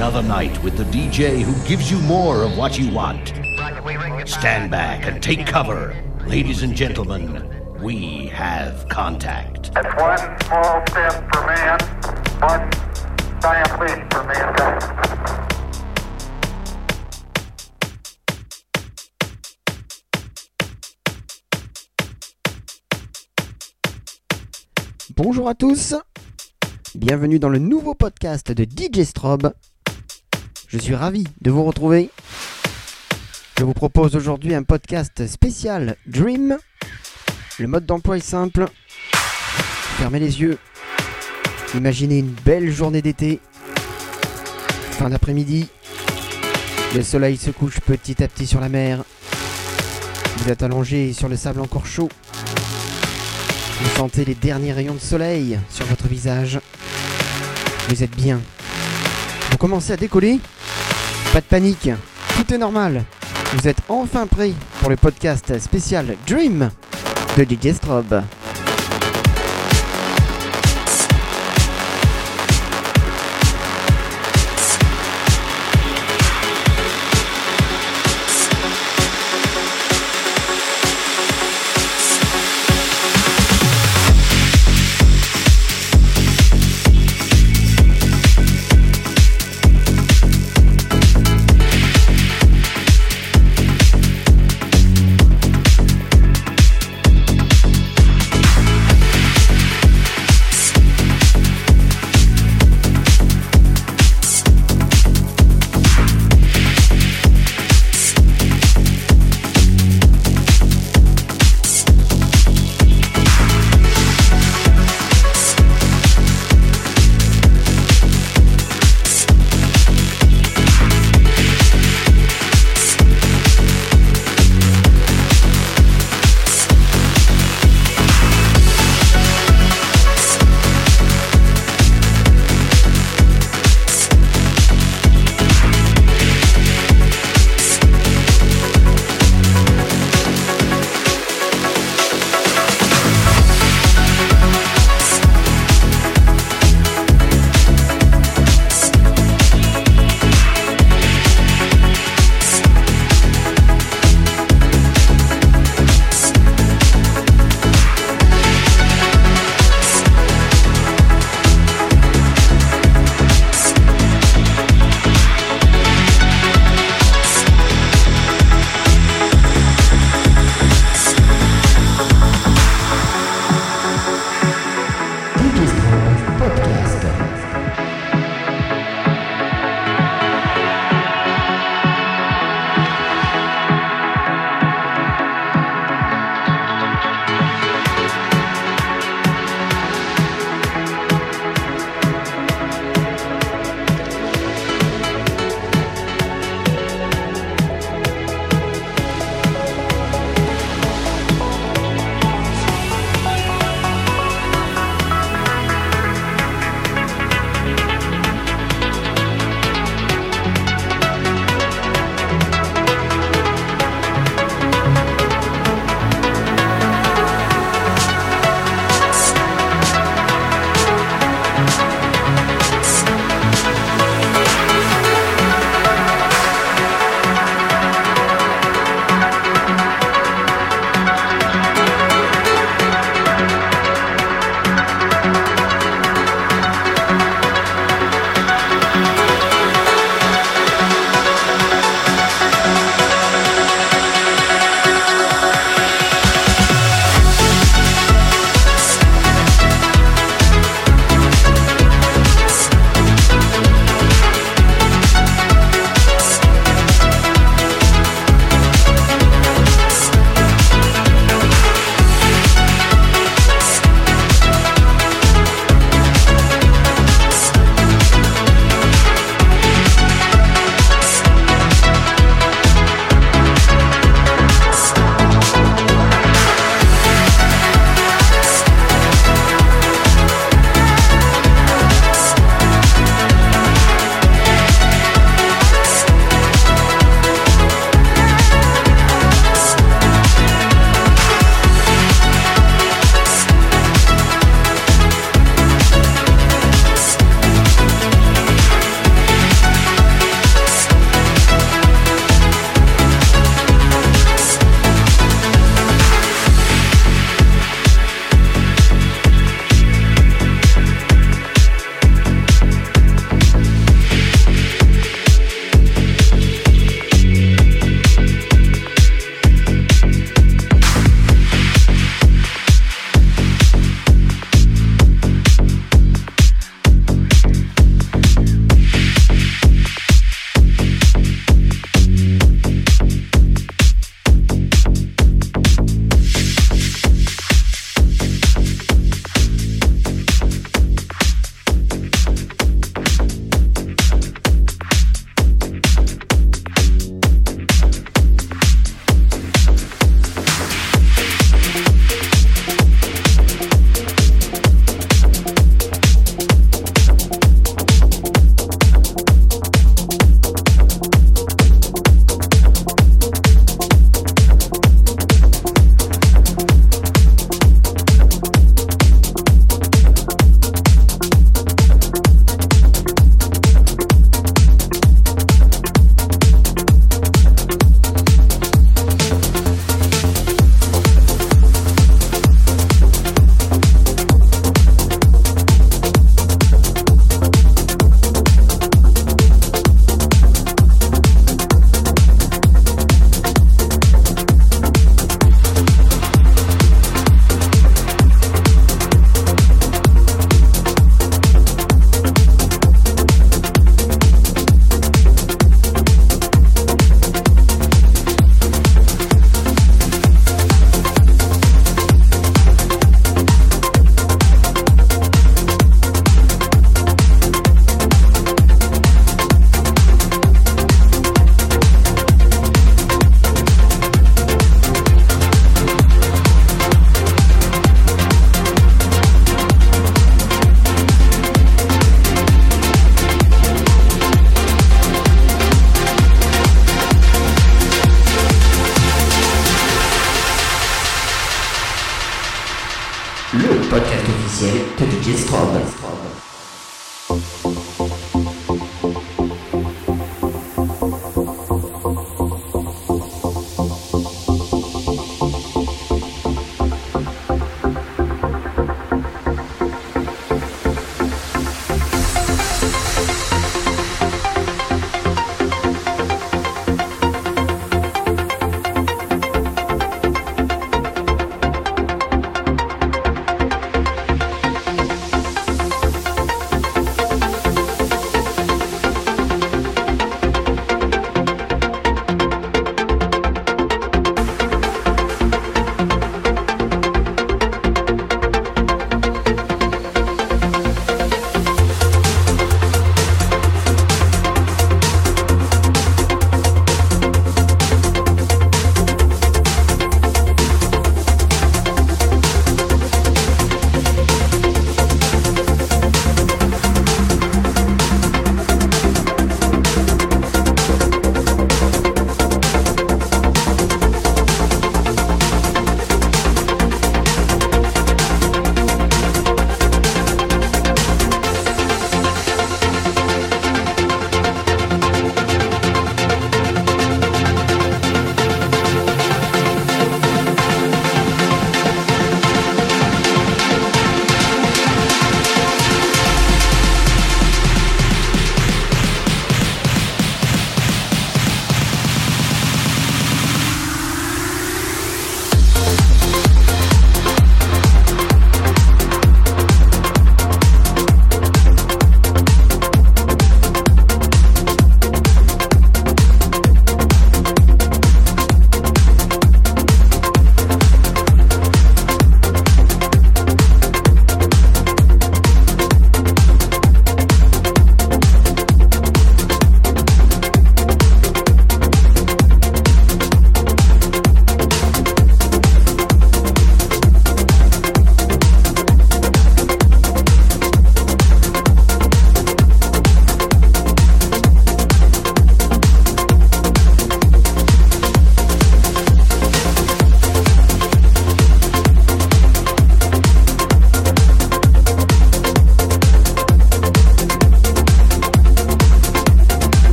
another night with the DJ who gives you more of what you want. Stand back and take cover. Ladies and gentlemen, we have contact. That's one small step for man, one giant leap for mankind. Bonjour à tous, bienvenue dans le nouveau podcast de DJ Strobe. Je suis ravi de vous retrouver. Je vous propose aujourd'hui un podcast spécial Dream. Le mode d'emploi est simple. Fermez les yeux. Imaginez une belle journée d'été. Fin d'après-midi. Le soleil se couche petit à petit sur la mer. Vous êtes allongé sur le sable encore chaud. Vous sentez les derniers rayons de soleil sur votre visage. Vous êtes bien. Vous commencez à décoller Pas de panique, tout est normal. Vous êtes enfin prêt pour le podcast spécial Dream de DJ Strobe.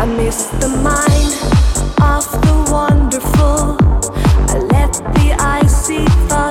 I miss the mind of the wonderful. I let the see thoughts.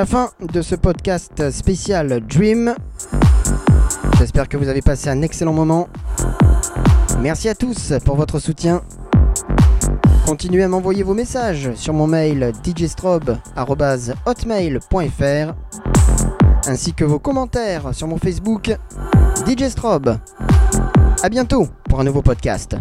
la fin de ce podcast spécial Dream. J'espère que vous avez passé un excellent moment. Merci à tous pour votre soutien. Continuez à m'envoyer vos messages sur mon mail djstrobe.hotmail.fr ainsi que vos commentaires sur mon Facebook DJ Strobe. A bientôt pour un nouveau podcast.